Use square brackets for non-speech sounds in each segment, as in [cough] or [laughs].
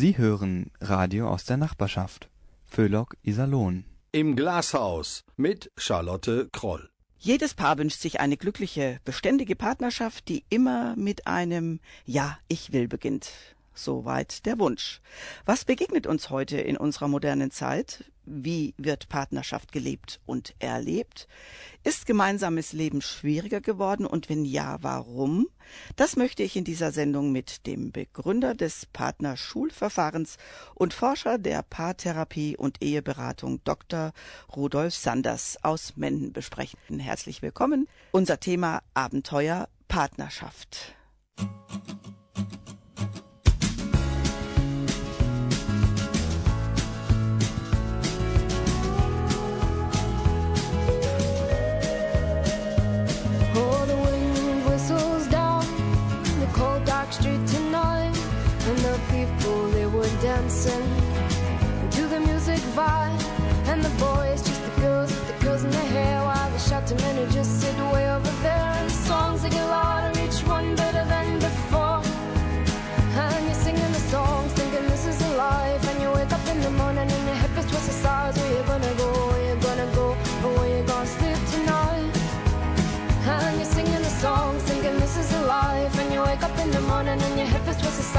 Sie hören Radio aus der Nachbarschaft. Föhlock Iserlohn. Im Glashaus mit Charlotte Kroll. Jedes Paar wünscht sich eine glückliche, beständige Partnerschaft, die immer mit einem Ja, ich will beginnt. Soweit der Wunsch. Was begegnet uns heute in unserer modernen Zeit? Wie wird Partnerschaft gelebt und erlebt? Ist gemeinsames Leben schwieriger geworden und wenn ja, warum? Das möchte ich in dieser Sendung mit dem Begründer des Partnerschulverfahrens und Forscher der Paartherapie und Eheberatung Dr. Rudolf Sanders aus Menden besprechen. Herzlich willkommen. Unser Thema Abenteuer Partnerschaft. Oh,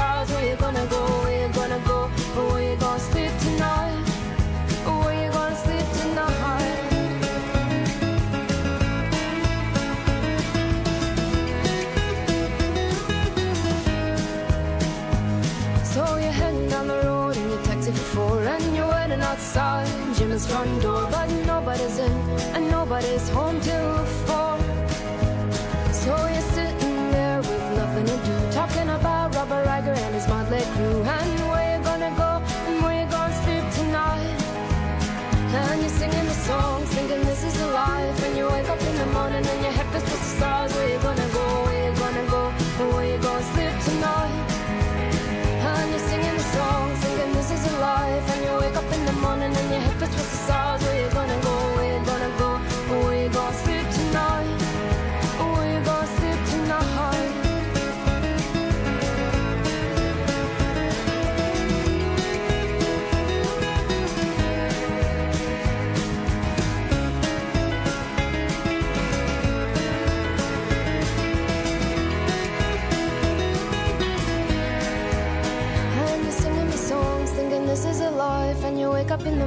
twice. Where you gonna go? Where you gonna go? Where you gonna sleep tonight? Where you gonna sleep tonight? So you're heading down the road in your taxi for four, and you're waiting outside Jim's front door, but nobody's in and nobody's home till four. let you and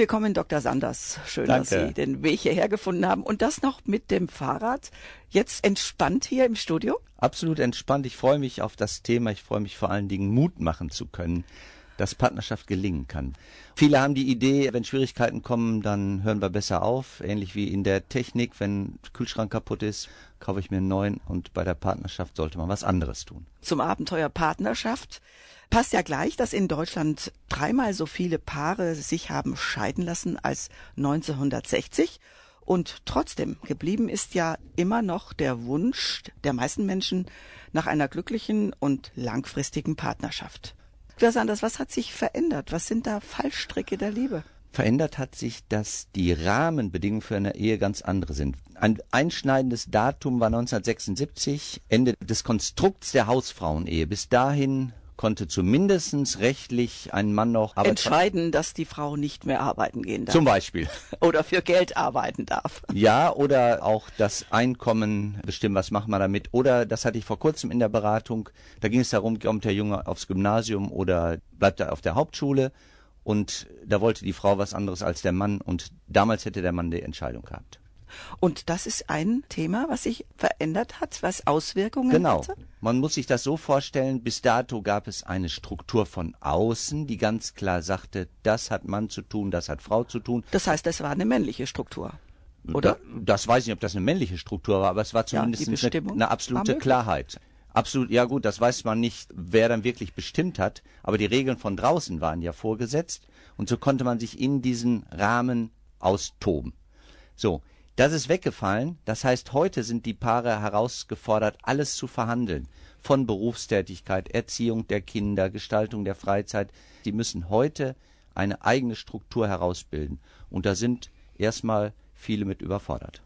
Willkommen, Dr. Sanders. Schön, dass Danke. Sie den Weg hierher gefunden haben und das noch mit dem Fahrrad. Jetzt entspannt hier im Studio. Absolut entspannt. Ich freue mich auf das Thema. Ich freue mich vor allen Dingen, Mut machen zu können, dass Partnerschaft gelingen kann. Viele haben die Idee, wenn Schwierigkeiten kommen, dann hören wir besser auf. Ähnlich wie in der Technik, wenn Kühlschrank kaputt ist, kaufe ich mir einen neuen und bei der Partnerschaft sollte man was anderes tun. Zum Abenteuer Partnerschaft. Passt ja gleich, dass in Deutschland dreimal so viele Paare sich haben scheiden lassen als 1960. Und trotzdem geblieben ist ja immer noch der Wunsch der meisten Menschen nach einer glücklichen und langfristigen Partnerschaft. Dr. Sanders, was hat sich verändert? Was sind da Fallstricke der Liebe? Verändert hat sich, dass die Rahmenbedingungen für eine Ehe ganz andere sind. Ein einschneidendes Datum war 1976, Ende des Konstrukts der Hausfrauenehe. Bis dahin konnte zumindestens rechtlich ein Mann noch Entscheiden, dass die Frau nicht mehr arbeiten gehen darf Zum Beispiel. [laughs] oder für Geld arbeiten darf. Ja, oder auch das Einkommen bestimmen, was machen wir damit. Oder, das hatte ich vor kurzem in der Beratung, da ging es darum, kommt der Junge aufs Gymnasium oder bleibt er auf der Hauptschule. Und da wollte die Frau was anderes als der Mann und damals hätte der Mann die Entscheidung gehabt. Und das ist ein Thema, was sich verändert hat, was Auswirkungen Genau. hatte? Man muss sich das so vorstellen, bis dato gab es eine Struktur von außen, die ganz klar sagte, das hat Mann zu tun, das hat Frau zu tun. Das heißt, das war eine männliche Struktur. Oder? Da, das weiß ich nicht, ob das eine männliche Struktur war, aber es war Ja, zumindest eine, Bestimmung eine war absolute. Klarheit. Absolut, ja gut, das weiß man nicht, wer dann wirklich bestimmt hat, aber die Regeln von draußen waren ja vorgesetzt und so konnte man sich in diesen Rahmen austoben. So, das ist weggefallen, das heißt, heute sind die Paare herausgefordert, alles zu verhandeln. Von Berufstätigkeit, Erziehung der Kinder, Gestaltung der Freizeit. Sie müssen heute eine eigene Struktur herausbilden. Und da sind erstmal viele mit überfordert.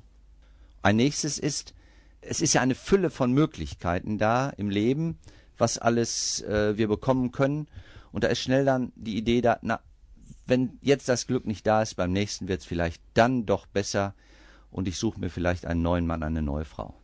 Ein nächstes ist, es ist ja eine Fülle von Möglichkeiten da im Leben, was alles äh, wir bekommen können. Und da ist schnell dann die Idee da, na, wenn jetzt das Glück nicht da ist, beim nächsten wird es vielleicht dann doch besser und ich suche mir vielleicht einen neuen Mann, eine neue Frau.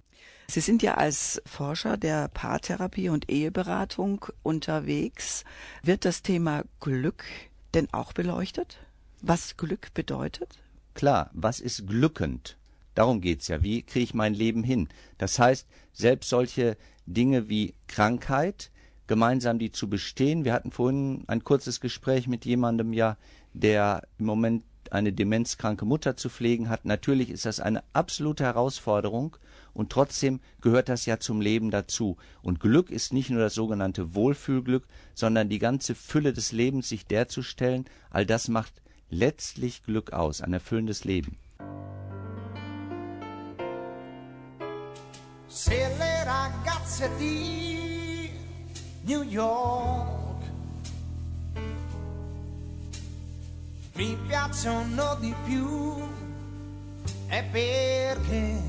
Sie sind ja als Forscher der Paartherapie und Eheberatung unterwegs. Wird das Thema Glück denn auch beleuchtet? Was Glück bedeutet? Klar, was ist glückend? Darum geht's ja. Wie kriege ich mein Leben hin? Das heißt, selbst solche Dinge wie Krankheit, gemeinsam die zu bestehen. Wir hatten vorhin ein kurzes Gespräch mit jemandem ja, der im Moment eine demenzkranke Mutter zu pflegen hat. Natürlich ist das eine absolute Herausforderung und trotzdem gehört das ja zum Leben dazu. Und Glück ist nicht nur das sogenannte Wohlfühlglück, sondern die ganze Fülle des Lebens sich derzustellen. All das macht letztlich Glück aus, ein erfüllendes Leben. Le ragazze di New York mi piacciono di più è perché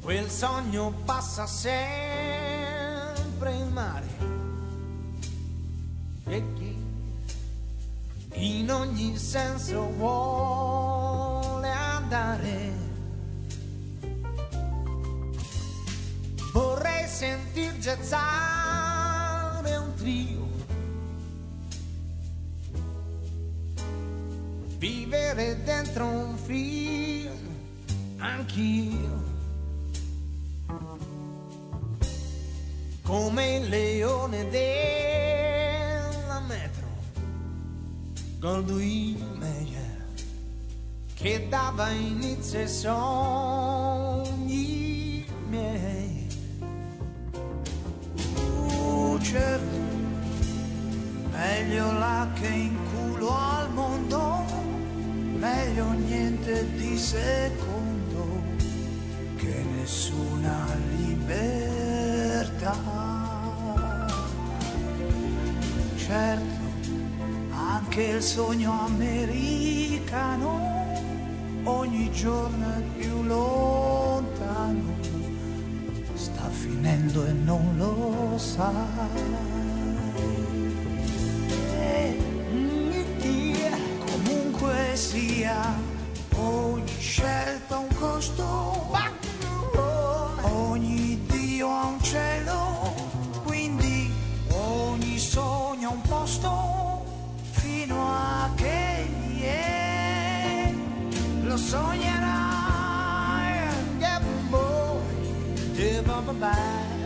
quel sogno passa sempre in mare e chi in ogni senso vuole andare Vorrei sentir gezzare un trio. Vivere dentro un film, anch'io. Come il leone della metro, Goldwyn Mayer, che dava inizio ai sogni miei. Uh, certo, meglio là che in meglio niente di secondo che nessuna libertà. Certo, anche il sogno americano ogni giorno è più lontano sta finendo e non lo sa. Sia, ogni scelta un costo, ogni Dio ha un cielo, quindi ogni sogno ha un posto, fino a che yeah, lo sognerai. Yeah, boy, yeah, bye bye bye.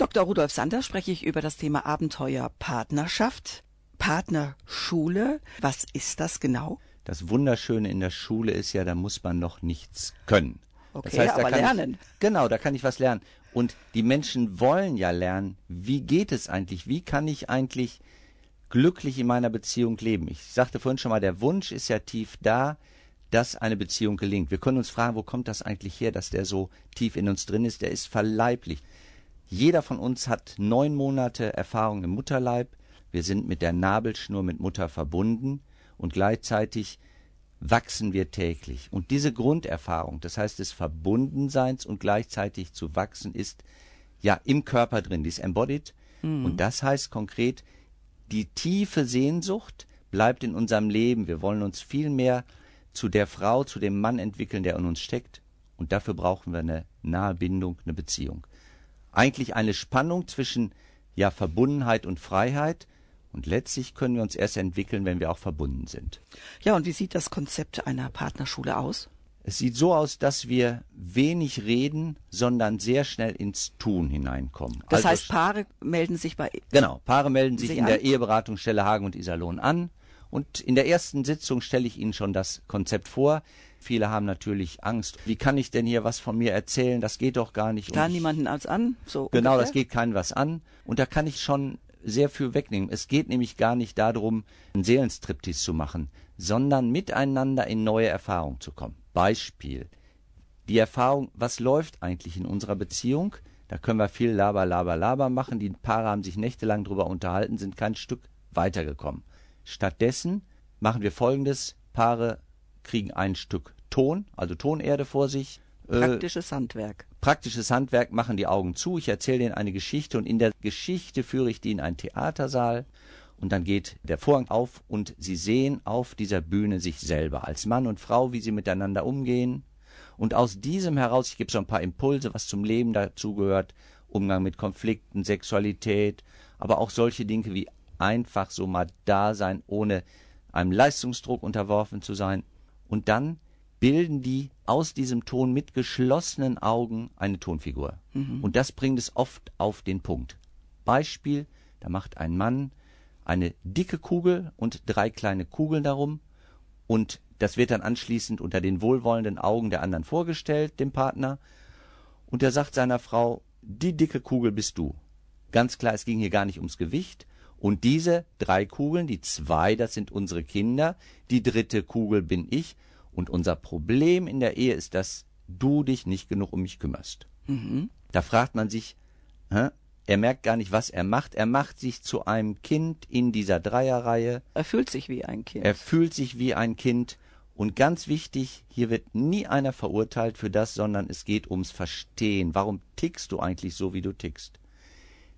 Mit Dr. Rudolf Sander spreche ich über das Thema Abenteuer Partnerschaft, Partnerschule. Was ist das genau? Das Wunderschöne in der Schule ist ja, da muss man noch nichts können. Okay, da aber kann lernen. Ich, genau, da kann ich was lernen. Und die Menschen wollen ja lernen, wie geht es eigentlich? Wie kann ich eigentlich glücklich in meiner Beziehung leben? Ich sagte vorhin schon mal, der Wunsch ist ja tief da, dass eine Beziehung gelingt. Wir können uns fragen, wo kommt das eigentlich her, dass der so tief in uns drin ist? Der ist verleiblich. Jeder von uns hat neun Monate Erfahrung im Mutterleib. Wir sind mit der Nabelschnur mit Mutter verbunden und gleichzeitig wachsen wir täglich. Und diese Grunderfahrung, das heißt des Verbundenseins und gleichzeitig zu wachsen, ist ja im Körper drin, die ist embodied. Und das heißt konkret, die tiefe Sehnsucht bleibt in unserem Leben. Wir wollen uns viel mehr zu der Frau, zu dem Mann entwickeln, der in uns steckt. Und dafür brauchen wir eine nahe Bindung, eine Beziehung. Eigentlich eine Spannung zwischen ja Verbundenheit und Freiheit. Und letztlich können wir uns erst entwickeln, wenn wir auch verbunden sind. Ja, und wie sieht das Konzept einer Partnerschule aus? Es sieht so aus, dass wir wenig reden, sondern sehr schnell ins Tun hineinkommen. Das Also heißt, Paare melden sich bei Genau, Paare melden sich in an? der Eheberatungsstelle Hagen und Iserlohn an und in der ersten Sitzung stelle ich Ihnen schon das Konzept vor. Viele haben natürlich Angst. Wie kann ich denn hier was von mir erzählen? Das geht doch gar nicht. Ich- niemanden als an. So Genau, ungefähr. das geht keinem was an. Und da kann ich schon sehr viel wegnehmen. Es geht nämlich gar nicht darum, einen Seelenstriptease zu machen, sondern miteinander in neue Erfahrungen zu kommen. Beispiel. Die Erfahrung, was läuft eigentlich in unserer Beziehung? Da können wir viel Laber, Laber, Laber machen. Die Paare haben sich nächtelang drüber unterhalten, sind kein Stück weitergekommen. Stattdessen machen wir folgendes. Paare kriegen ein Stück Ton, also Tonerde vor sich. Äh, Praktisches Handwerk. praktisches Handwerk, machen die Augen zu, ich erzähle denen eine Geschichte und in der Geschichte führe ich die in einen Theatersaal und dann geht der Vorhang auf und sie sehen auf dieser Bühne sich selber als Mann und Frau, wie sie miteinander umgehen. Und aus diesem heraus, ich gebe so ein paar Impulse, was zum Leben dazugehört, Umgang mit Konflikten, Sexualität, aber auch solche Dinge wie einfach so mal da sein, ohne einem Leistungsdruck unterworfen zu sein. Und dann bilden die aus diesem Ton mit geschlossenen Augen eine Tonfigur. Und das bringt es oft auf den Punkt. Beispiel, da macht ein Mann eine dicke Kugel und drei kleine Kugeln darum und das wird dann anschließend unter den wohlwollenden Augen der anderen vorgestellt, dem Partner. Und er sagt seiner Frau, die dicke Kugel bist du. Ganz klar, es ging hier gar nicht ums Gewicht. Und diese drei Kugeln, die zwei, das sind unsere Kinder, die dritte Kugel bin ich. Und unser Problem in der Ehe ist, dass du dich nicht genug um mich kümmerst. Da fragt man sich, hä? er merkt gar nicht, was er macht. Er macht sich zu einem Kind in dieser Dreierreihe. Er fühlt sich wie ein Kind. Er fühlt sich wie ein Kind. Und ganz wichtig, hier wird nie einer verurteilt für das, sondern es geht ums Verstehen. Warum tickst du eigentlich so, wie du tickst?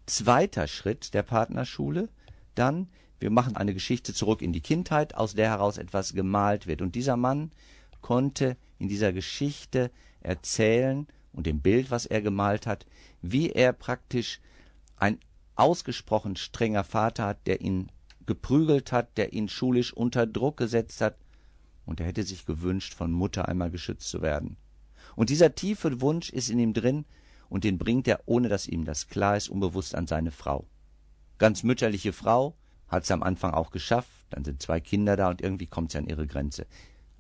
Zweiter Schritt der Partnerschule, dann, wir machen eine Geschichte zurück in die Kindheit, aus der heraus etwas gemalt wird. Und dieser Mann konnte in dieser Geschichte erzählen und dem Bild, was er gemalt hat, wie er praktisch ein ausgesprochen strenger Vater hat, der ihn geprügelt hat, der ihn schulisch unter Druck gesetzt hat, und er hätte sich gewünscht, von Mutter einmal geschützt zu werden. Und dieser tiefe Wunsch ist in ihm drin, und den bringt er, ohne dass ihm das klar ist, unbewusst an seine Frau. Ganz mütterliche Frau, hat es am Anfang auch geschafft, dann sind zwei Kinder da und irgendwie kommt sie an ihre Grenze.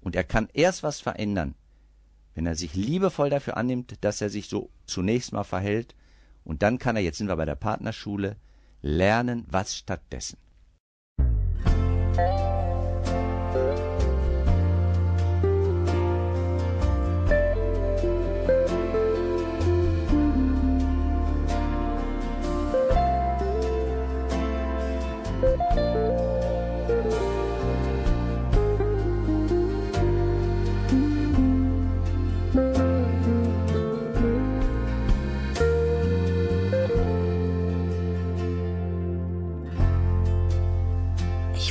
Und er kann erst was verändern, wenn er sich liebevoll dafür annimmt, dass er sich so zunächst mal verhält, und dann kann er, jetzt sind wir bei der Partnerschule, lernen, was stattdessen.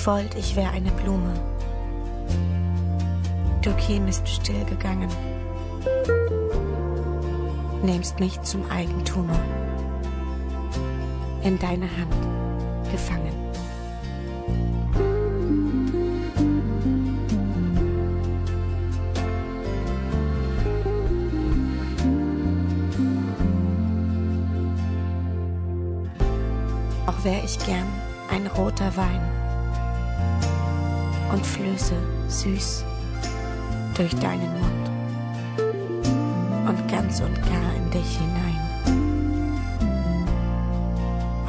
Ich wollte, ich wäre eine Blume. Du kämest still gegangen, nimmst mich zum Eigentumer, in deine Hand gefangen. Auch wär ich gern ein roter Wein und flöße süß durch deinen Mund und ganz und gar in dich hinein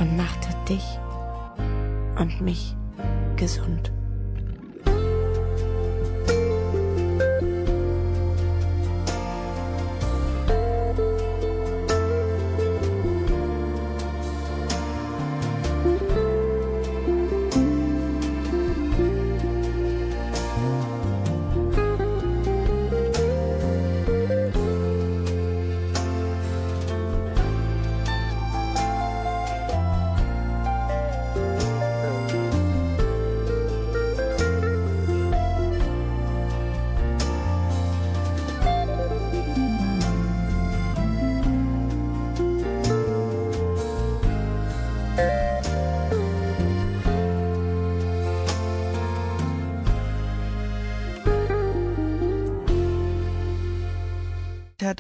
und machte dich und mich gesund.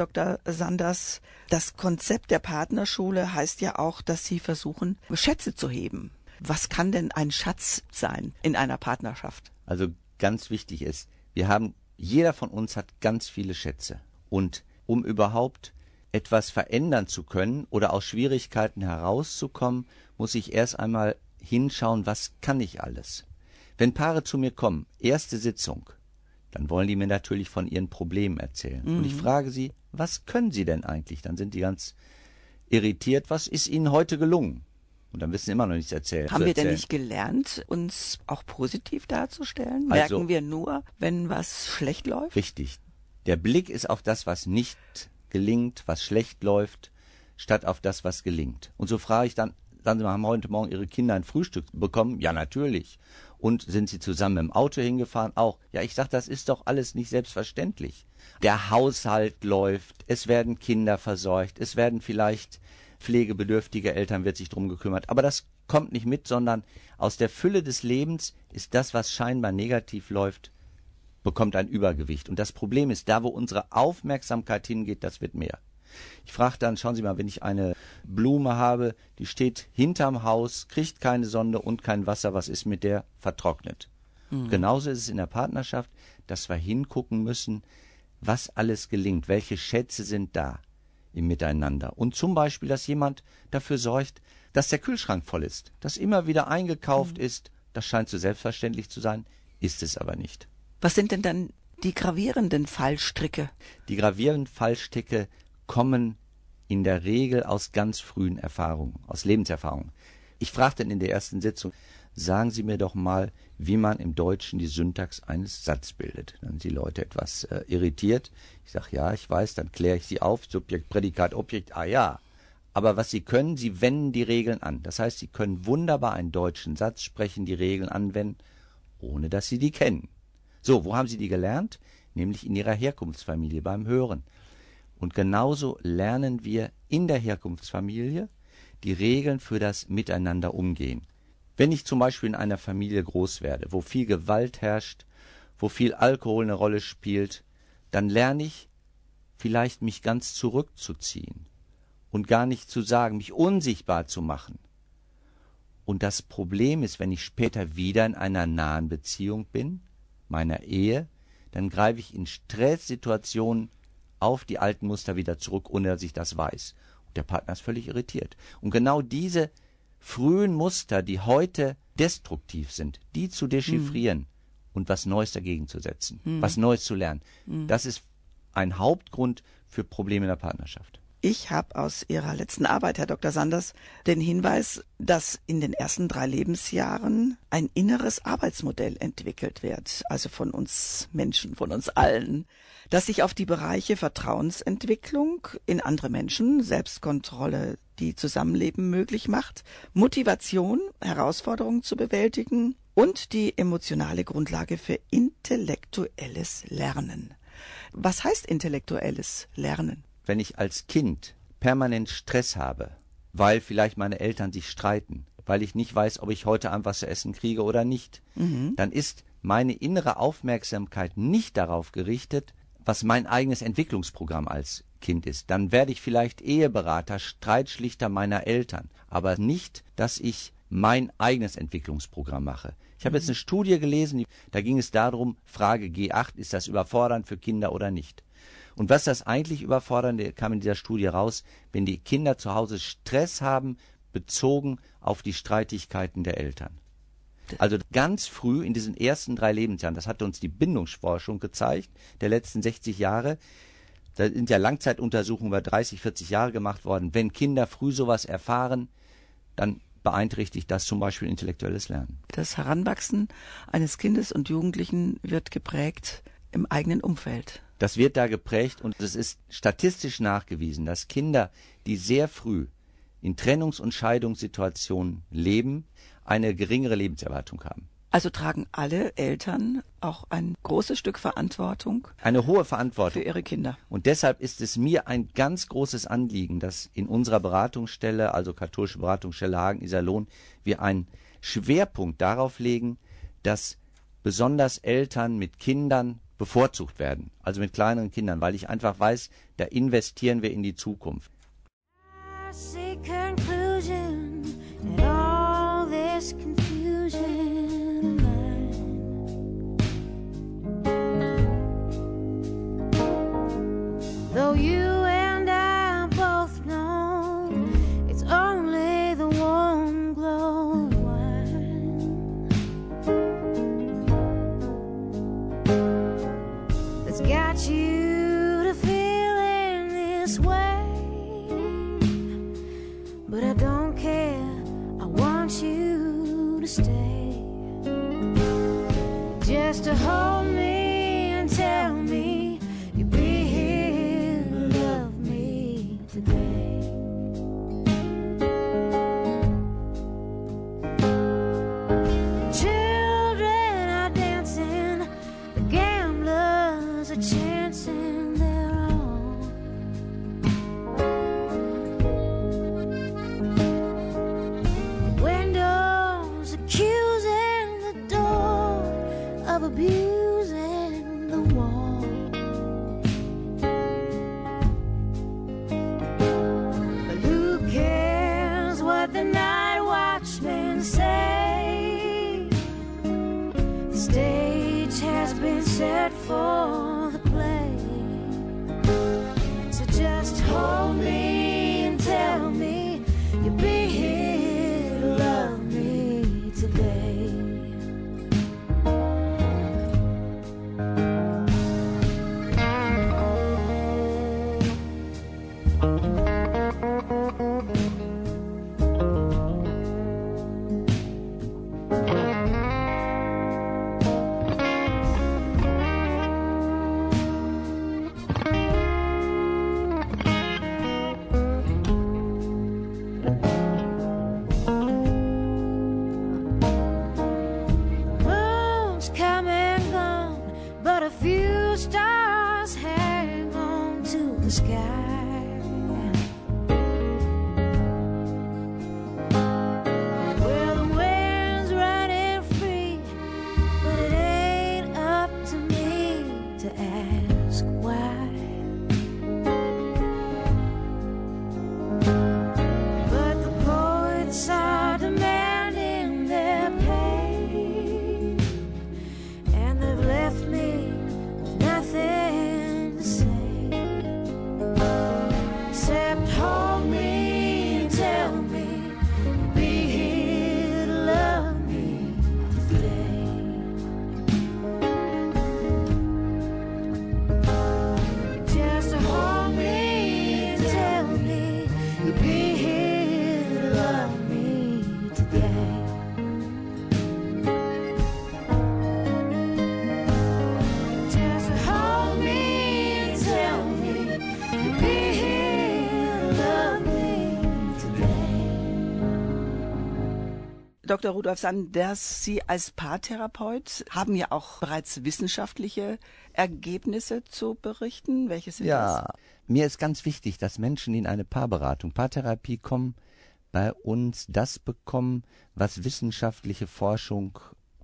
Dr. Sanders, das Konzept der Partnerschule heißt ja auch, dass Sie versuchen, Schätze zu heben. Was kann denn ein Schatz sein in einer Partnerschaft? Also ganz wichtig ist, wir haben, jeder von uns hat ganz viele Schätze. Und um überhaupt etwas verändern zu können oder aus Schwierigkeiten herauszukommen, muss ich erst einmal hinschauen, was kann ich alles. Wenn Paare zu mir kommen, erste Sitzung, dann wollen die mir natürlich von ihren Problemen erzählen. Mhm. Und ich frage sie, was können sie denn eigentlich? Dann sind die ganz irritiert, was ist ihnen heute gelungen? Und dann wissen sie immer noch nichts erzählen. Haben wir denn nicht gelernt, uns auch positiv darzustellen? Also- Merken wir nur, wenn was schlecht läuft? Richtig. Der Blick ist auf das, was nicht gelingt, was schlecht läuft, statt auf das, was gelingt. Und so frage ich dann, sagen Sie mal, haben heute Morgen Ihre Kinder ein Frühstück bekommen? Ja, natürlich. Und sind Sie zusammen im Auto hingefahren? Auch. Ja, ich sage, das ist doch alles nicht selbstverständlich. Der Haushalt läuft, es werden Kinder versorgt, es werden vielleicht pflegebedürftige Eltern wird sich drum gekümmert. Aber das kommt nicht mit, sondern aus der Fülle des Lebens ist das, was scheinbar negativ läuft, bekommt ein Übergewicht. Und das Problem ist, da wo unsere Aufmerksamkeit hingeht, das wird mehr. Ich frage dann, schauen Sie mal, wenn ich eine Blume habe, die steht hinterm Haus, kriegt keine Sonne und kein Wasser, was ist mit der? Vertrocknet. Genauso ist es in der Partnerschaft, dass wir hingucken müssen, was alles gelingt, welche Schätze sind da im Miteinander. Und zum Beispiel, dass jemand dafür sorgt, dass der Kühlschrank voll ist, dass immer wieder eingekauft ist. Das scheint so selbstverständlich zu sein, ist es aber nicht. Was sind denn dann die gravierenden Fallstricke? Die gravierenden Fallstricke kommen in der Regel aus ganz frühen Erfahrungen, aus Lebenserfahrungen. Ich fragte dann in der ersten Sitzung, sagen Sie mir doch mal, wie man im Deutschen die Syntax eines Satzes bildet. Dann sind die Leute etwas äh, irritiert. Ich sage, ja, ich weiß, dann kläre ich sie auf. Subjekt, Prädikat, Objekt, ah ja. Aber was sie können, sie wenden die Regeln an. Das heißt, sie können wunderbar einen deutschen Satz sprechen, die Regeln anwenden, ohne dass sie die kennen. So, wo haben sie die gelernt? Nämlich in ihrer Herkunftsfamilie beim Hören. Und genauso lernen wir in der Herkunftsfamilie die Regeln für das Miteinander umgehen. Wenn ich zum Beispiel in einer Familie groß werde, wo viel Gewalt herrscht, wo viel Alkohol eine Rolle spielt, dann lerne ich vielleicht mich ganz zurückzuziehen und gar nicht zu sagen, mich unsichtbar zu machen. Und das Problem ist, wenn ich später wieder in einer nahen Beziehung bin, meiner Ehe, dann greife ich in Stresssituationen auf die alten Muster wieder zurück, ohne dass ich das weiß. Und der Partner ist völlig irritiert. Und genau diese frühen Muster, die heute destruktiv sind, die zu dechiffrieren und was Neues dagegen zu setzen, was Neues zu lernen, das ist ein Hauptgrund für Probleme in der Partnerschaft. Ich habe aus Ihrer letzten Arbeit, Herr Dr. Sanders, den Hinweis, dass in den ersten drei Lebensjahren ein inneres Arbeitsmodell entwickelt wird, also von uns Menschen, von uns allen, das sich auf die Bereiche Vertrauensentwicklung in andere Menschen, Selbstkontrolle, die Zusammenleben möglich macht, Motivation, Herausforderungen zu bewältigen und die emotionale Grundlage für intellektuelles Lernen. Was heißt intellektuelles Lernen? wenn ich als Kind permanent Stress habe, weil vielleicht meine Eltern sich streiten, weil ich nicht weiß, ob ich heute Abend was zu essen kriege oder nicht, dann ist meine innere Aufmerksamkeit nicht darauf gerichtet, was mein eigenes Entwicklungsprogramm als Kind ist. Dann werde ich vielleicht Eheberater, Streitschlichter meiner Eltern, aber nicht, dass ich mein eigenes Entwicklungsprogramm mache. Ich habe jetzt eine Studie gelesen, da ging es darum, Frage G8, ist das überfordernd für Kinder oder nicht? Und was das eigentlich Überfordernde kam in dieser Studie raus, wenn die Kinder zu Hause Stress haben, bezogen auf die Streitigkeiten der Eltern. Also ganz früh in diesen ersten drei Lebensjahren, das hat uns die Bindungsforschung gezeigt, der letzten 60 Jahre, da sind ja Langzeituntersuchungen über 30, 40 Jahre gemacht worden. Wenn Kinder früh sowas erfahren, dann beeinträchtigt das zum Beispiel intellektuelles Lernen. Das Heranwachsen eines Kindes und Jugendlichen wird geprägt im eigenen Umfeld. Das wird da geprägt und es ist statistisch nachgewiesen, dass Kinder, die sehr früh in Trennungs- und Scheidungssituationen leben, eine geringere Lebenserwartung haben. Also tragen alle Eltern auch ein großes Stück Verantwortung Eine hohe für Verantwortung. ihre Kinder. Und deshalb ist es mir ein ganz großes Anliegen, dass in unserer Beratungsstelle, also katholische Beratungsstelle Hagen-Iserlohn, wir einen Schwerpunkt darauf legen, dass besonders Eltern mit Kindern bevorzugt werden. Also mit kleineren Kindern, weil ich einfach weiß, da investieren wir in die Zukunft. Dr. Rudolf Sanders, Sie als Paartherapeut haben ja auch bereits wissenschaftliche Ergebnisse zu berichten. Welche sind das? Ja, mir ist ganz wichtig, dass Menschen in eine Paarberatung, Paartherapie kommen, bei uns das bekommen, was wissenschaftliche Forschung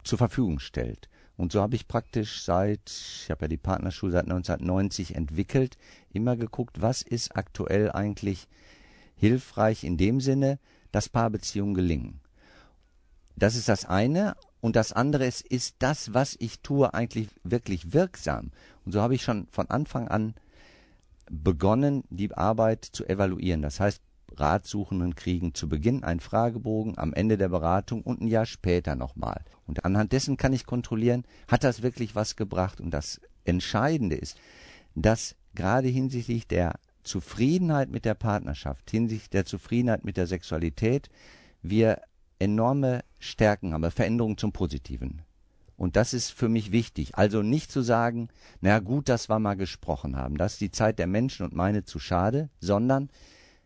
zur Verfügung stellt. Und so habe ich praktisch seit, ich habe ja die Partnerschule seit 1990 entwickelt, immer geguckt, was ist aktuell eigentlich hilfreich in dem Sinne, dass Paarbeziehungen gelingen. Das ist das eine. Und das andere ist, ist das, was ich tue, eigentlich wirklich wirksam? Und so habe ich schon von Anfang an begonnen, die Arbeit zu evaluieren. Das heißt, Ratsuchenden kriegen zu Beginn einen Fragebogen, am Ende der Beratung und ein Jahr später nochmal. Und anhand dessen kann ich kontrollieren, hat das wirklich was gebracht? Und das Entscheidende ist, dass gerade hinsichtlich der Zufriedenheit mit der Partnerschaft, hinsichtlich der Zufriedenheit mit der Sexualität, wir enorme Stärken haben, Veränderungen zum Positiven. Und das ist für mich wichtig. Also nicht zu sagen, na gut, dass wir mal gesprochen haben. Das ist die Zeit der Menschen und meine zu schade, sondern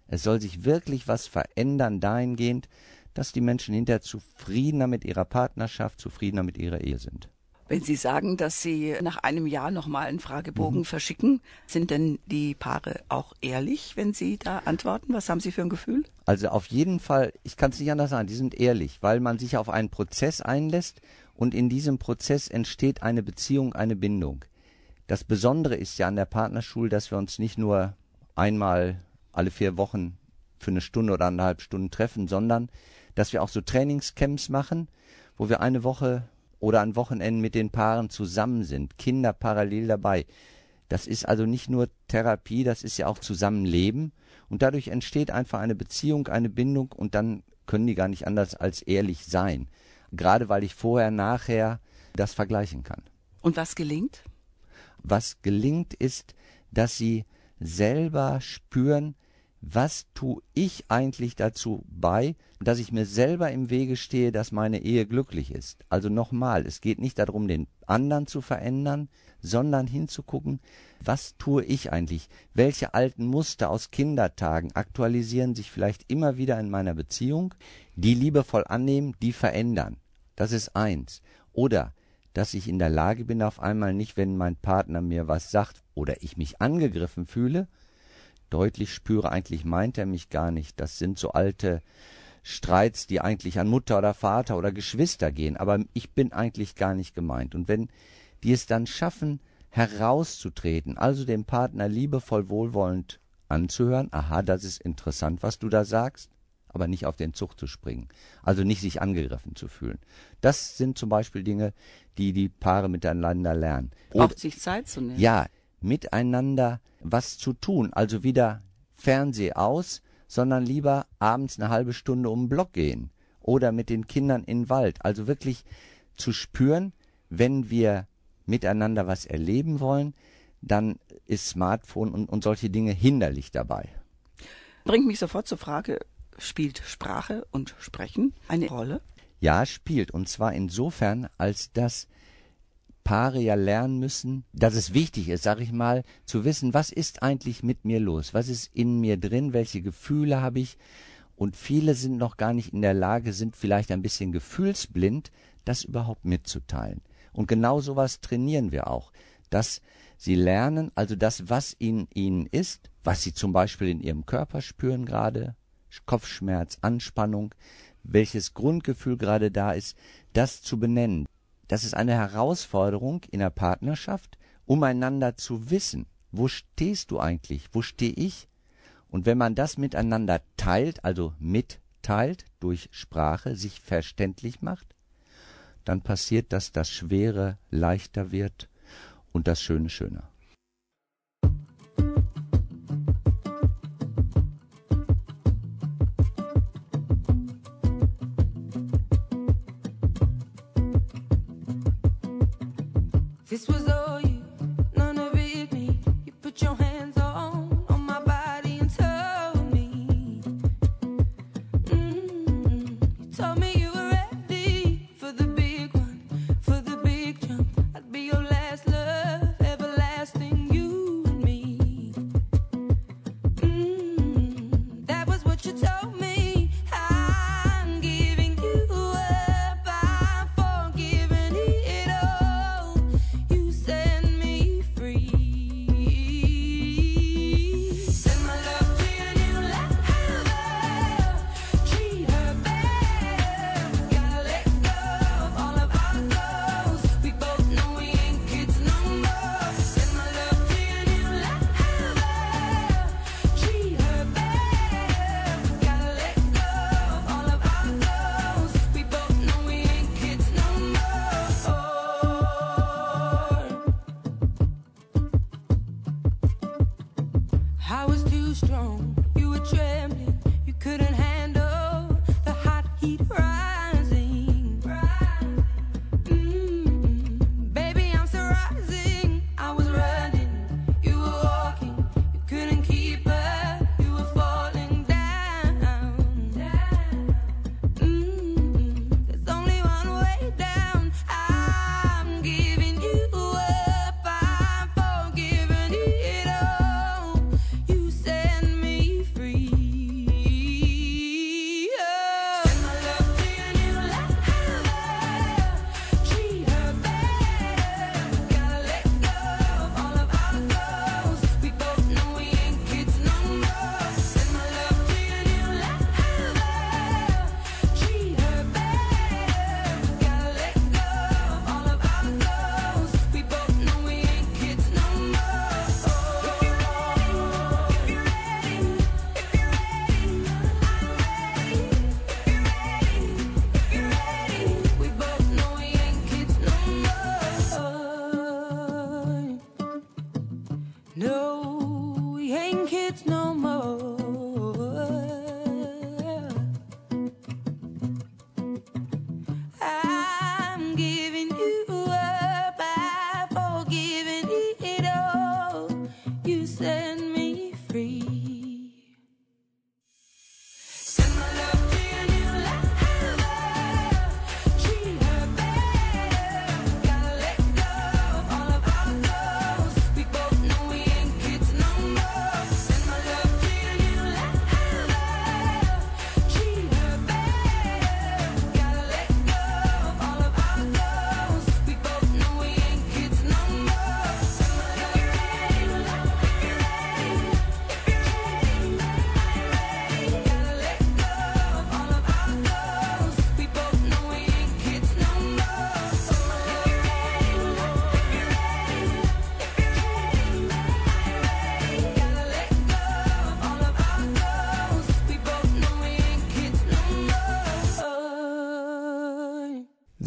es soll sich wirklich was verändern dahingehend, dass die Menschen hinterher zufriedener mit ihrer Partnerschaft, zufriedener mit ihrer Ehe sind. Wenn Sie sagen, dass Sie nach einem Jahr nochmal einen Fragebogen Mhm. verschicken, sind denn die Paare auch ehrlich, wenn Sie da antworten? Was haben Sie für ein Gefühl? Also auf jeden Fall, ich kann es nicht anders sagen, die sind ehrlich, weil man sich auf einen Prozess einlässt und in diesem Prozess entsteht eine Beziehung, eine Bindung. Das Besondere ist ja an der Partnerschule, dass wir uns nicht nur einmal alle vier Wochen für eine Stunde oder anderthalb Stunden treffen, sondern dass wir auch so Trainingscamps machen, wo wir eine Woche oder an Wochenenden mit den Paaren zusammen sind, Kinder parallel dabei. Das ist also nicht nur Therapie, das ist ja auch Zusammenleben und dadurch entsteht einfach eine Beziehung, eine Bindung und dann können die gar nicht anders als ehrlich sein. Gerade weil ich vorher, nachher das vergleichen kann. Und was gelingt? Was gelingt ist, dass sie selber spüren, was tue ich eigentlich dazu bei, dass ich mir selber im Wege stehe, dass meine Ehe glücklich ist. Also nochmal, es geht nicht darum, den anderen zu verändern, sondern hinzugucken, was tue ich eigentlich? Welche alten Muster aus Kindertagen aktualisieren sich vielleicht immer wieder in meiner Beziehung? Die liebevoll annehmen, die verändern. Das ist eins. Oder dass ich in der Lage bin, auf einmal nicht, wenn mein Partner mir was sagt oder ich mich angegriffen fühle, deutlich spüre, eigentlich meint er mich gar nicht. Das sind so alte Streits, die eigentlich an Mutter oder Vater oder Geschwister gehen, aber ich bin eigentlich gar nicht gemeint. Und wenn die es dann schaffen, herauszutreten, also dem Partner liebevoll wohlwollend anzuhören, aha, das ist interessant, was du da sagst, aber nicht auf den Zug zu springen, also nicht sich angegriffen zu fühlen. Das sind zum Beispiel Dinge, die die Paare miteinander lernen. Braucht sich Zeit zu nehmen. Ja, miteinander was zu tun, also wieder Fernseh aus, sondern lieber abends eine halbe Stunde um den Block gehen oder mit den Kindern in den Wald. Also wirklich zu spüren, wenn wir miteinander was erleben wollen, dann ist Smartphone und, und solche Dinge hinderlich dabei. Bringt mich sofort zur Frage, spielt Sprache und Sprechen eine Rolle? Ja, spielt. Und zwar insofern, als dass Paare ja lernen müssen, dass es wichtig ist, sag ich mal, zu wissen, was ist eigentlich mit mir los? Was ist in mir drin? Welche Gefühle habe ich? Und viele sind noch gar nicht in der Lage, sind vielleicht ein bisschen gefühlsblind, das überhaupt mitzuteilen. Und genau sowas trainieren wir auch, dass sie lernen, also das, was in ihnen ist, was sie zum Beispiel in ihrem Körper spüren gerade, Kopfschmerz, Anspannung, welches Grundgefühl gerade da ist, das zu benennen. Das ist eine Herausforderung in der Partnerschaft, um einander zu wissen. Wo stehst du eigentlich? Wo stehe ich? Und wenn man das miteinander teilt, also mitteilt durch Sprache, sich verständlich macht, dann passiert, dass das Schwere leichter wird und das Schöne schöner.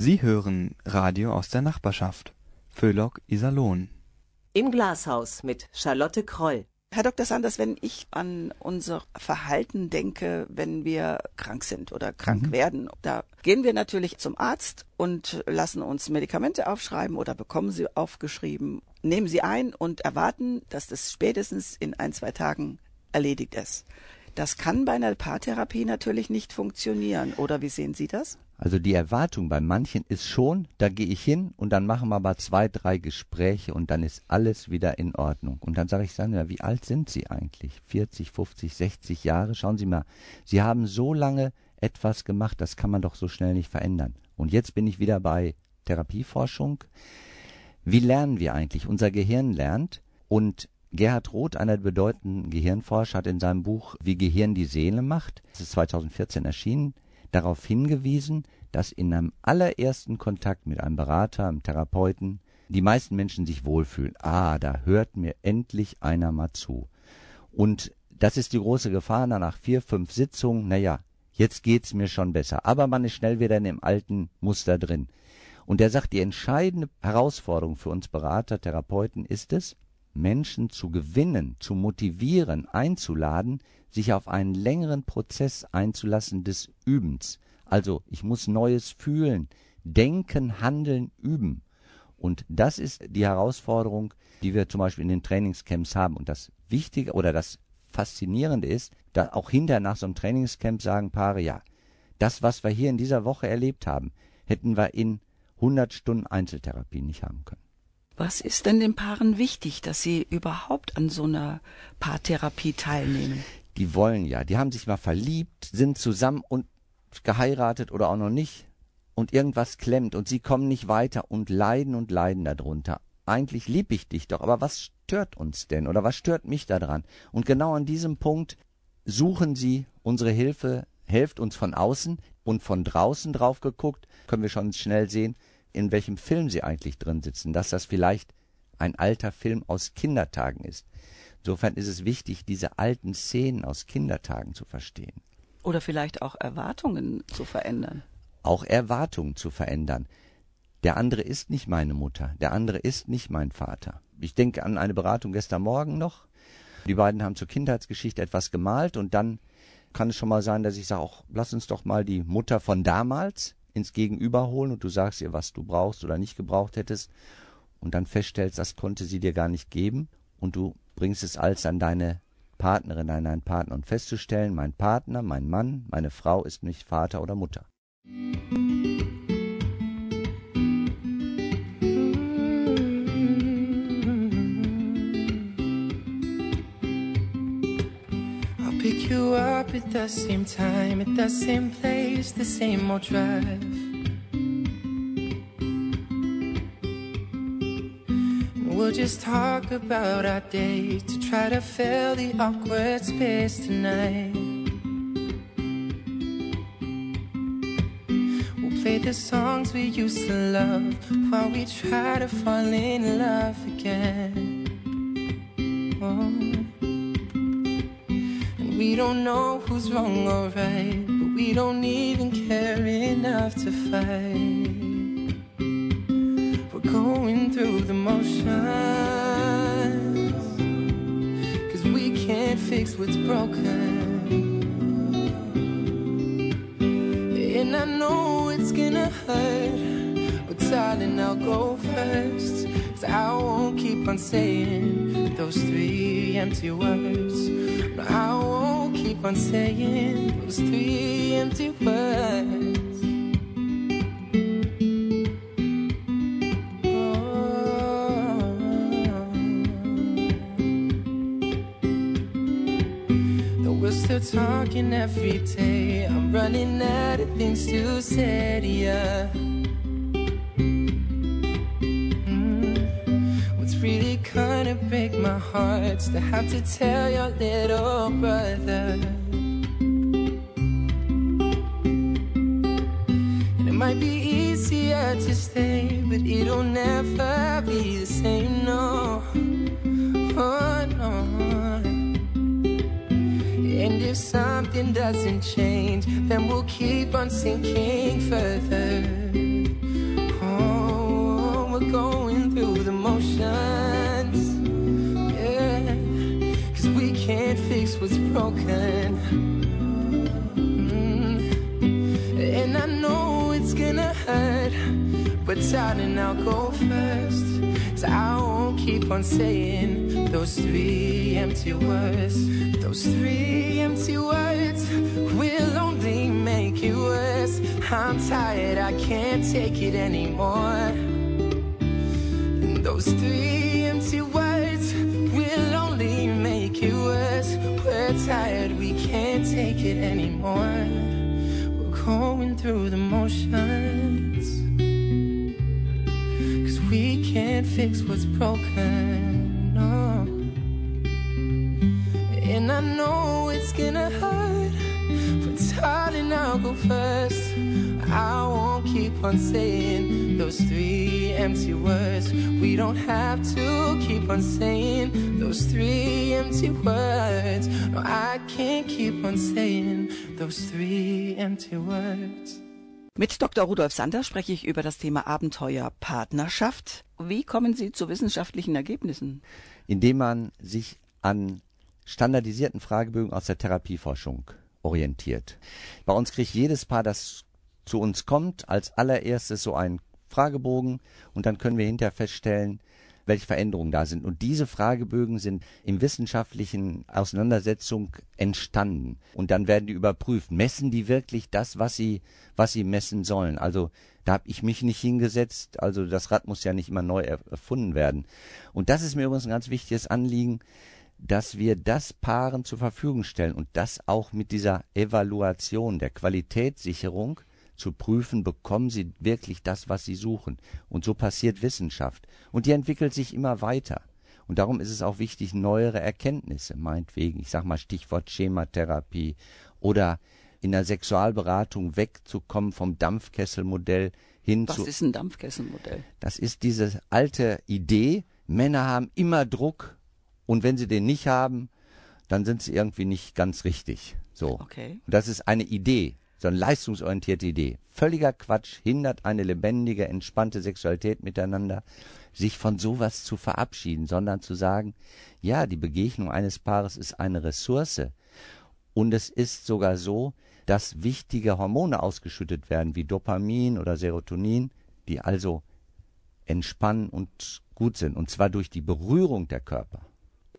Sie hören Radio aus der Nachbarschaft. Föhlock Iserlohn. Im Glashaus mit Charlotte Kroll. Herr Dr. Sanders, wenn ich an unser Verhalten denke, wenn wir krank sind oder krank werden, da gehen wir natürlich zum Arzt und lassen uns Medikamente aufschreiben oder bekommen sie aufgeschrieben, nehmen sie ein und erwarten, dass das spätestens in ein, zwei Tagen erledigt ist. Das kann bei einer Paartherapie natürlich nicht funktionieren, oder wie sehen Sie das? Also die Erwartung bei manchen ist schon, da gehe ich hin und dann machen wir mal zwei, drei Gespräche und dann ist alles wieder in Ordnung. Und dann sage ich Sandra, wie alt sind Sie eigentlich? 40, 50, 60 Jahre? Schauen Sie mal, Sie haben so lange etwas gemacht, das kann man doch so schnell nicht verändern. Und jetzt bin ich wieder bei Therapieforschung. Wie lernen wir eigentlich? Unser Gehirn lernt und Gerhard Roth, einer der bedeutenden Gehirnforscher, hat in seinem Buch Wie Gehirn die Seele macht, das ist 2014 erschienen, darauf hingewiesen, dass in einem allerersten Kontakt mit einem Berater, einem Therapeuten, die meisten Menschen sich wohlfühlen. Ah, da hört mir endlich einer mal zu. Und das ist die große Gefahr, na, nach vier, fünf Sitzungen, naja, jetzt geht's mir schon besser. Aber man ist schnell wieder in dem alten Muster drin. Und er sagt, die entscheidende Herausforderung für uns Berater, Therapeuten ist es, Menschen zu gewinnen, zu motivieren, einzuladen, sich auf einen längeren Prozess einzulassen des Übens. Also ich muss Neues fühlen, denken, handeln, üben. Und das ist die Herausforderung, die wir zum Beispiel in den Trainingscamps haben. Und das Wichtige oder das Faszinierende ist, da auch hinterher nach so einem Trainingscamp sagen Paare, ja, das, was wir hier in dieser Woche erlebt haben, hätten wir in 100 Stunden Einzeltherapie nicht haben können. Was ist denn den Paaren wichtig, dass sie überhaupt an so einer Paartherapie teilnehmen? Die wollen ja, die haben sich mal verliebt, sind zusammen und geheiratet oder auch noch nicht und irgendwas klemmt und sie kommen nicht weiter und leiden und leiden darunter. Eigentlich lieb ich dich doch, aber was stört uns denn oder was stört mich daran? Und genau an diesem Punkt suchen sie unsere Hilfe, helft uns von außen und von draußen drauf geguckt, können wir schon schnell sehen, in welchem Film sie eigentlich drin sitzen, dass das vielleicht ein alter Film aus Kindertagen ist. Insofern ist es wichtig, diese alten Szenen aus Kindertagen zu verstehen. Oder vielleicht auch Erwartungen zu verändern. Auch Erwartungen zu verändern. Der andere ist nicht meine Mutter, der andere ist nicht mein Vater. Ich denke an eine Beratung gestern Morgen noch. Die beiden haben zur Kindheitsgeschichte etwas gemalt und dann kann es schon mal sein, dass ich sage, auch lass uns doch mal die Mutter von damals ins Gegenüber holen und du sagst ihr, was du brauchst oder nicht gebraucht hättest und dann feststellst, das konnte sie dir gar nicht geben und du bringst es als an deine Partnerin, an deinen Partner und festzustellen, mein Partner, mein Mann, meine Frau ist nicht Vater oder Mutter. I'll at the same time, at the same place, the same old drive. We'll just talk about our day to try to fill the awkward space tonight. We'll play the songs we used to love while we try to fall in love again. Oh. We don't know who's wrong or right, but we don't even care enough to fight. We're going through the motions, cause we can't fix what's broken. And I know it's gonna hurt, but darling, I'll go first. Cause I won't keep on saying those three empty words. No, I won't keep on saying those three empty words. Oh. Though we're still talking every day, I'm running out of things to say to ya. my heart to have to tell your little brother. And it might be easier to stay, but it'll never be the same, no. Oh, no. And if something doesn't change, then we'll keep on sinking further. Oh, we're going through the motions what's broken. Mm. And I know it's gonna hurt, but darling, I'll go first. Cause I won't keep on saying those three empty words. Those three empty words will only make it worse. I'm tired, I can't take it anymore. And those three We're tired, we can't take it anymore. We're going through the motions. Cause we can't fix what's broken. No. And I know it's gonna hurt. But darling, I'll go first. I won't keep on saying those three empty words. We don't have to keep on saying those three empty words. No, I can't keep on saying those three empty words. Mit Dr. Rudolf Sander spreche ich über das Thema Abenteuer Partnerschaft. Wie kommen Sie zu wissenschaftlichen Ergebnissen? indem man sich an standardisierten Fragebögen aus der Therapieforschung orientiert. Bei uns kriegt jedes Paar, das zu uns kommt, als allererstes so einen Fragebogen und dann können wir hinterher feststellen, welche Veränderungen da sind. Und diese Fragebögen sind im wissenschaftlichen Auseinandersetzung entstanden. Und dann werden die überprüft. Messen die wirklich das, was sie, was sie messen sollen? Also da habe ich mich nicht hingesetzt. Also das Rad muss ja nicht immer neu er- erfunden werden. Und das ist mir übrigens ein ganz wichtiges Anliegen, dass wir das Paaren zur Verfügung stellen und das auch mit dieser Evaluation der Qualitätssicherung zu prüfen, bekommen sie wirklich das, was sie suchen. Und so passiert Wissenschaft. Und die entwickelt sich immer weiter. Und darum ist es auch wichtig, neuere Erkenntnisse, meinetwegen, ich sag mal Stichwort Schematherapie oder in der Sexualberatung wegzukommen vom Dampfkesselmodell hin Was zu ist ein Dampfkesselmodell? das ist diese alte Idee, Männer haben immer Druck und wenn sie den nicht haben, dann sind sie irgendwie nicht ganz richtig. So. Okay. Und das ist eine Idee, so eine leistungsorientierte Idee. Völliger Quatsch, hindert eine lebendige, entspannte Sexualität miteinander, sich von sowas zu verabschieden, sondern zu sagen, ja, die Begegnung eines Paares ist eine Ressource. Und es ist sogar so, dass wichtige Hormone ausgeschüttet werden, wie Dopamin oder Serotonin, die also entspannen und gut sind. Und zwar durch die Berührung der Körper.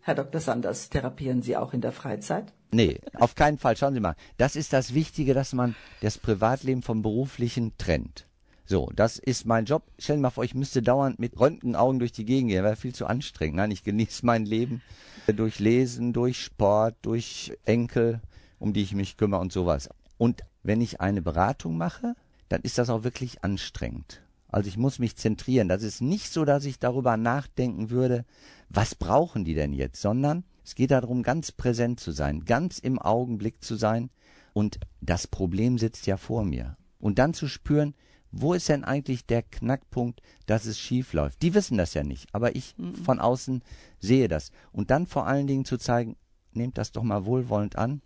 Herr Dr. Sanders, therapieren Sie auch in der Freizeit? Nee, auf keinen Fall. Schauen Sie mal. Das ist das Wichtige, dass man das Privatleben vom beruflichen trennt. So, das ist mein Job. Stellen Sie mal vor, ich müsste dauernd mit Röntgenaugen durch die Gegend gehen. Wäre viel zu anstrengend. Nein, ich genieße mein Leben durch Lesen, durch Sport, durch Enkel, um die ich mich kümmere und sowas. Und wenn ich eine Beratung mache, dann ist das auch wirklich anstrengend. Also ich muss mich zentrieren. Das ist nicht so, dass ich darüber nachdenken würde, was brauchen die denn jetzt, sondern es geht darum, ganz präsent zu sein, ganz im Augenblick zu sein und das Problem sitzt ja vor mir. Und dann zu spüren, wo ist denn eigentlich der Knackpunkt, dass es schief läuft? Die wissen das ja nicht, aber ich von außen sehe das. Und dann vor allen Dingen zu zeigen, nehmt das doch mal wohlwollend an.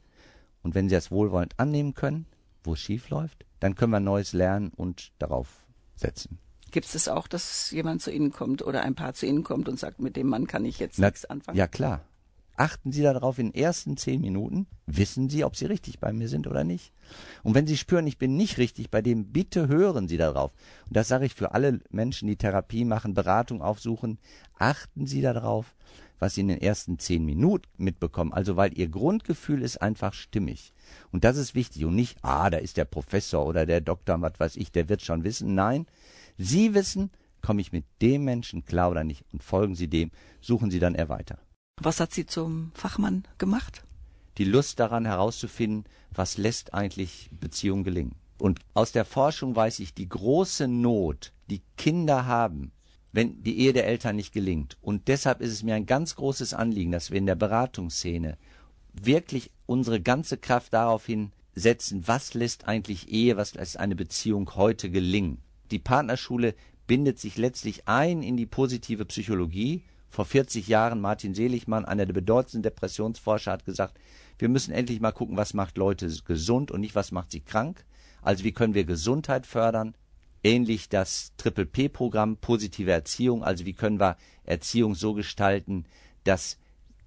Und wenn sie das wohlwollend annehmen können, wo es schief läuft, dann können wir Neues lernen und darauf setzen. Gibt es auch, dass jemand zu Ihnen kommt oder ein Paar zu Ihnen kommt und sagt, mit dem Mann kann ich jetzt Na, nichts anfangen? Ja, klar. Achten Sie darauf in den ersten zehn Minuten, wissen Sie, ob Sie richtig bei mir sind oder nicht. Und wenn Sie spüren, ich bin nicht richtig bei dem, bitte hören Sie darauf. Und das sage ich für alle Menschen, die Therapie machen, Beratung aufsuchen. Achten Sie darauf, was Sie in den ersten zehn Minuten mitbekommen. Also weil Ihr Grundgefühl ist einfach stimmig. Und das ist wichtig. Und nicht, ah, da ist der Professor oder der Doktor, was weiß ich, der wird schon wissen. Nein, Sie wissen, komme ich mit dem Menschen klar oder nicht. Und folgen Sie dem, suchen Sie dann eher weiter. Was hat Sie zum Fachmann gemacht? die Lust daran herauszufinden, was lässt eigentlich Beziehungen gelingen. Und aus der Forschung weiß ich die große Not, die Kinder haben, wenn die Ehe der Eltern nicht gelingt. Und deshalb ist es mir ein ganz großes Anliegen, dass wir in der Beratungsszene wirklich unsere ganze Kraft darauf hinsetzen, was lässt eigentlich Ehe, was lässt eine Beziehung heute gelingen. Die Partnerschule bindet sich letztlich ein in die positive Psychologie. Vor 40 Jahren Martin Seligmann, einer der bedeutendsten Depressionsforscher, hat gesagt, wir müssen endlich mal gucken, was macht Leute gesund und nicht, was macht sie krank. Also wie können wir Gesundheit fördern? Ähnlich das Triple P-Programm positive Erziehung. Also wie können wir Erziehung so gestalten, dass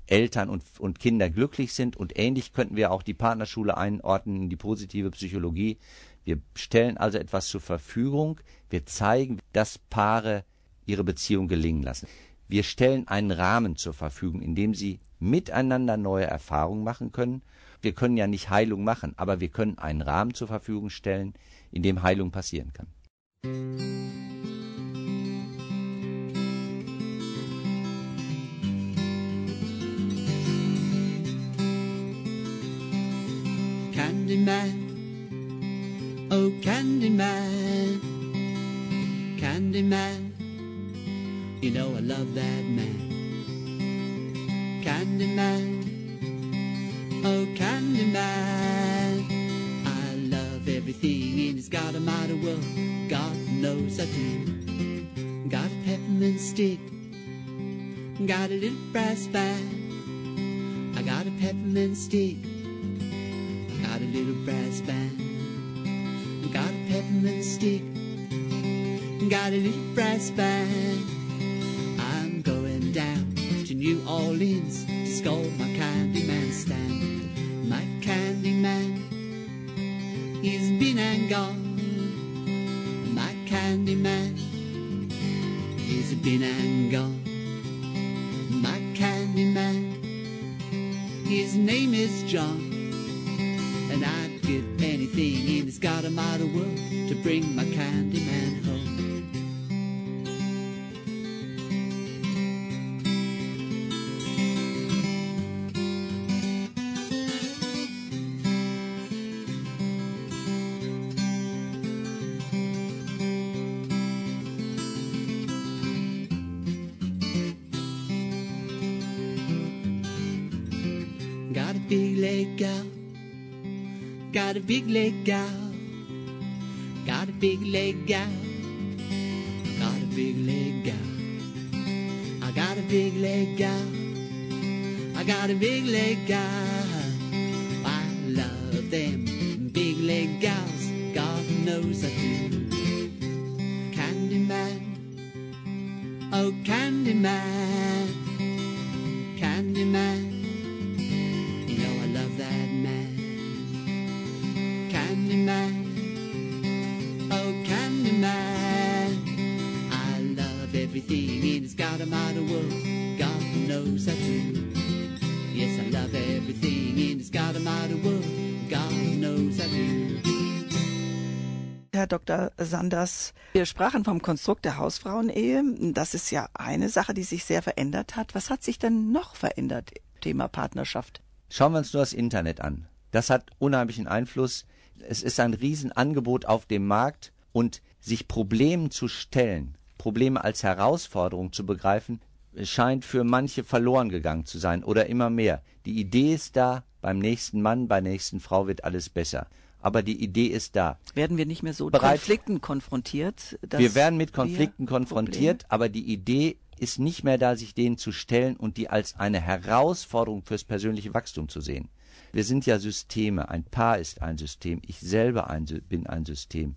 Eltern und, und Kinder glücklich sind. Und ähnlich könnten wir auch die Partnerschule einordnen in die positive Psychologie. Wir stellen also etwas zur Verfügung. Wir zeigen, dass Paare ihre Beziehung gelingen lassen. Wir stellen einen Rahmen zur Verfügung, in dem sie miteinander neue Erfahrungen machen können. Wir können ja nicht Heilung machen, aber wir können einen Rahmen zur Verfügung stellen, in dem Heilung passieren kann. Candyman, oh Candyman, Candyman, you know I love that man. Candyman, oh Candyman, everything in this God Almighty world. God knows I do. Got a peppermint stick, got a little brass band. I got a peppermint stick. Got a little brass band. Got a peppermint stick. Got a little brass band. I'm going down to New Orleans big leg gal. Got a big leg gal. Got a big leg gal. Got a big leg gal. I got a big leg gal. I got a big leg gal. I love them big leg gals. God knows I do. Candyman. Oh, Candyman. Dr. Sanders, wir sprachen vom Konstrukt der Hausfrauenehe. Das ist ja eine Sache, die sich sehr verändert hat. Was hat sich denn noch verändert? Thema Partnerschaft. Schauen wir uns nur das Internet an. Das hat unheimlichen Einfluss. Es ist ein Riesenangebot auf dem Markt und sich Problemen zu stellen, Probleme als Herausforderung zu begreifen, scheint für manche verloren gegangen zu sein oder immer mehr. Die Idee ist da, beim nächsten Mann, bei der nächsten Frau wird alles besser. Aber die Idee ist da. Werden wir nicht mehr so Bereit- Konflikten konfrontiert? Wir werden mit Konflikten konfrontiert, aber die Idee ist nicht mehr da, sich denen zu stellen und die als eine Herausforderung fürs persönliche Wachstum zu sehen. Wir sind ja Systeme. Ein Paar ist ein System. Ich selber ein, bin ein System.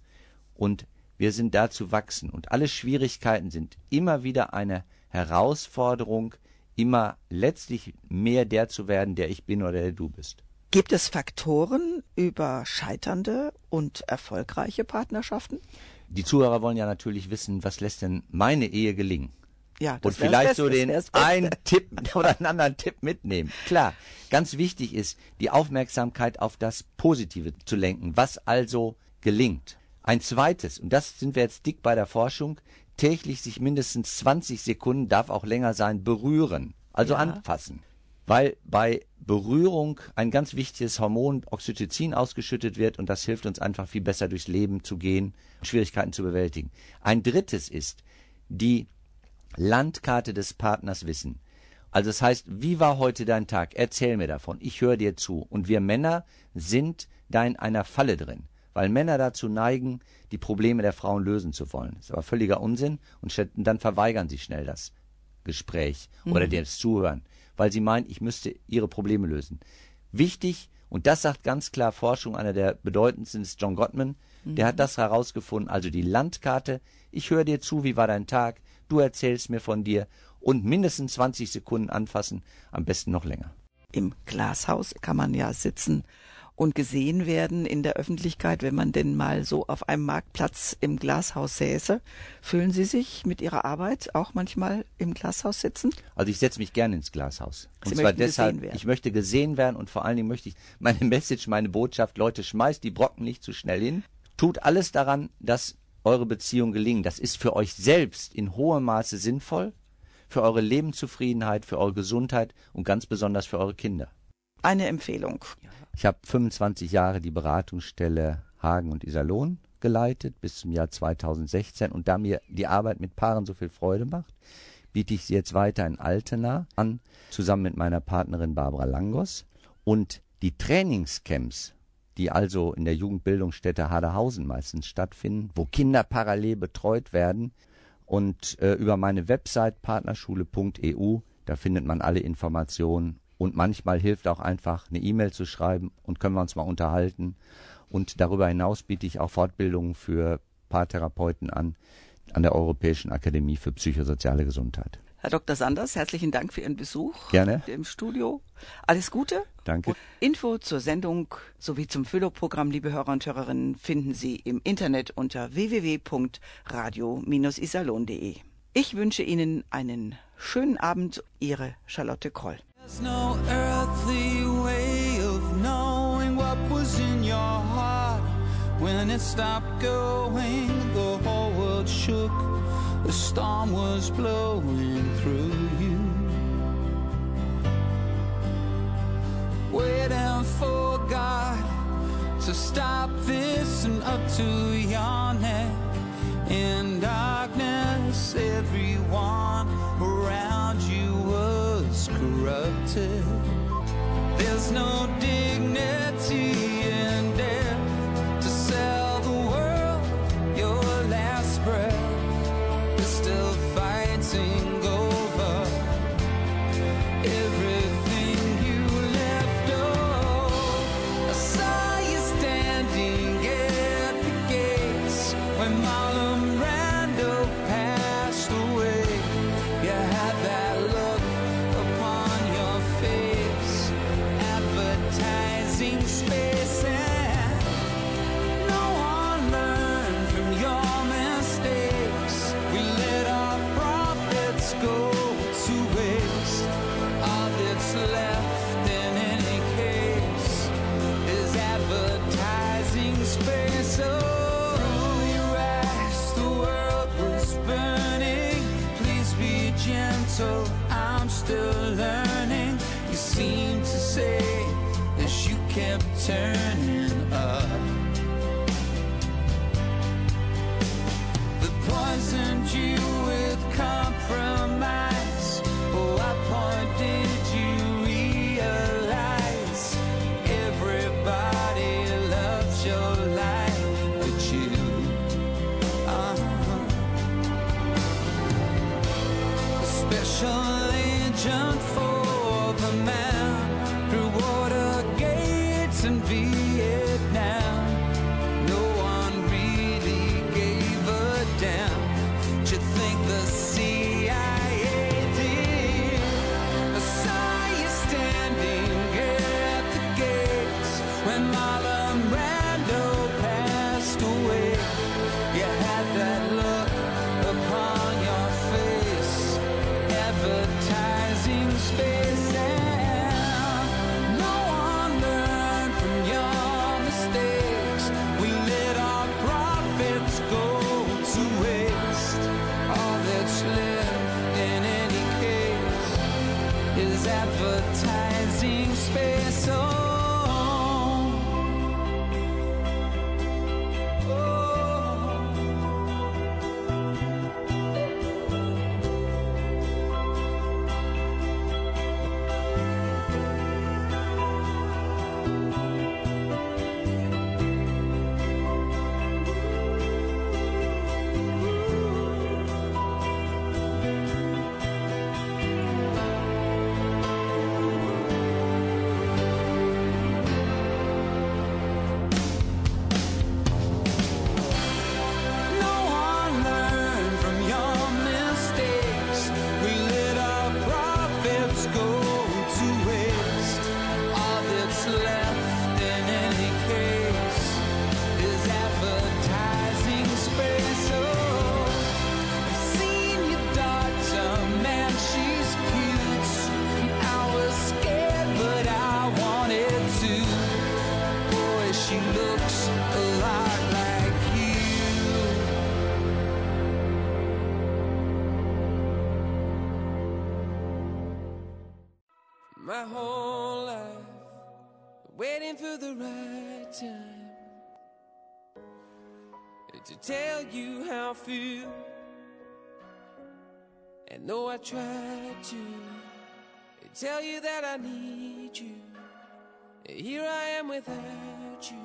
Und wir sind da zu wachsen. Und alle Schwierigkeiten sind immer wieder eine Herausforderung, immer letztlich mehr der zu werden, der ich bin oder der du bist. Gibt es Faktoren über scheiternde und erfolgreiche Partnerschaften? Die Zuhörer wollen ja natürlich wissen, was lässt denn meine Ehe gelingen? Ja, und wär's vielleicht Beste, so das den einen Tipp [laughs] oder einen anderen Tipp mitnehmen. Klar, ganz wichtig ist, die Aufmerksamkeit auf das Positive zu lenken, was also gelingt. Ein zweites, und das sind wir jetzt dick bei der Forschung, täglich sich mindestens 20 Sekunden, darf auch länger sein, berühren, also Ja. anfassen. Weil bei Berührung ein ganz wichtiges Hormon Oxytocin ausgeschüttet wird und das hilft uns einfach viel besser durchs Leben zu gehen, Schwierigkeiten zu bewältigen. Ein drittes ist die Landkarte des Partners wissen. Also das heißt, wie war heute dein Tag? Erzähl mir davon. Ich höre dir zu. Und wir Männer sind da in einer Falle drin, weil Männer dazu neigen, die Probleme der Frauen lösen zu wollen. Das ist aber völliger Unsinn und dann verweigern sie schnell das Gespräch oder Mhm. das Zuhören, weil sie meinen, ich müsste ihre Probleme lösen. Wichtig, und das sagt ganz klar Forschung, einer der bedeutendsten ist John Gottman, der Mhm. hat das herausgefunden, also die Landkarte, ich höre dir zu, wie war dein Tag, du erzählst mir von dir und mindestens 20 Sekunden anfassen, am besten noch länger. Im Glashaus kann man ja sitzen und gesehen werden in der Öffentlichkeit, wenn man denn mal so auf einem Marktplatz im Glashaus säße. Fühlen Sie sich mit Ihrer Arbeit auch manchmal im Glashaus sitzen? Also ich setze mich gerne ins Glashaus. Und Sie zwar möchten deshalb, gesehen werden. ich möchte gesehen werden und vor allen Dingen möchte ich meine [laughs] Message, meine Botschaft, Leute, schmeißt die Brocken nicht zu schnell hin. Tut alles daran, dass eure Beziehung gelingen. Das ist für euch selbst in hohem Maße sinnvoll, für eure Lebenszufriedenheit, für eure Gesundheit und ganz besonders für eure Kinder. Eine Empfehlung. Ich habe 25 Jahre die Beratungsstelle Hagen und Iserlohn geleitet bis zum Jahr 2016 und da mir die Arbeit mit Paaren so viel Freude macht, biete ich sie jetzt weiter in Altena an, zusammen mit meiner Partnerin Barbara Langos. Und die Trainingscamps, die also in der Jugendbildungsstätte Haderhausen meistens stattfinden, wo Kinder parallel betreut werden und äh, über meine Website partnerschule.eu, da findet man alle Informationen und manchmal hilft auch einfach eine E-Mail zu schreiben und können wir uns mal unterhalten. Und darüber hinaus biete ich auch Fortbildungen für Paartherapeuten an, an der Europäischen Akademie für psychosoziale Gesundheit. Herr Dr. Sanders, herzlichen Dank für Ihren Besuch Gerne. im Studio. Alles Gute. Danke. Und Info zur Sendung sowie zum Füllop-Programm, liebe Hörer und Hörerinnen, finden Sie im Internet unter www.radio-isalon.de. Ich wünsche Ihnen einen schönen Abend. Ihre Charlotte Kroll. There's no earthly way of knowing what was in your heart when it stopped going. The whole world shook, the storm was blowing through you. Waiting for God to stop this and up to your neck in darkness. Everyone corrupted. There's no dignity know I tried to tell you that I need you. Here I am without you.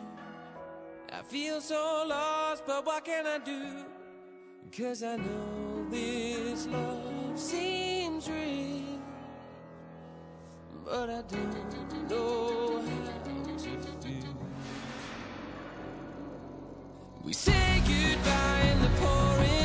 I feel so lost, but what can I do? Cause I know this love seems real, but I don't know how to feel. We say goodbye in the pouring.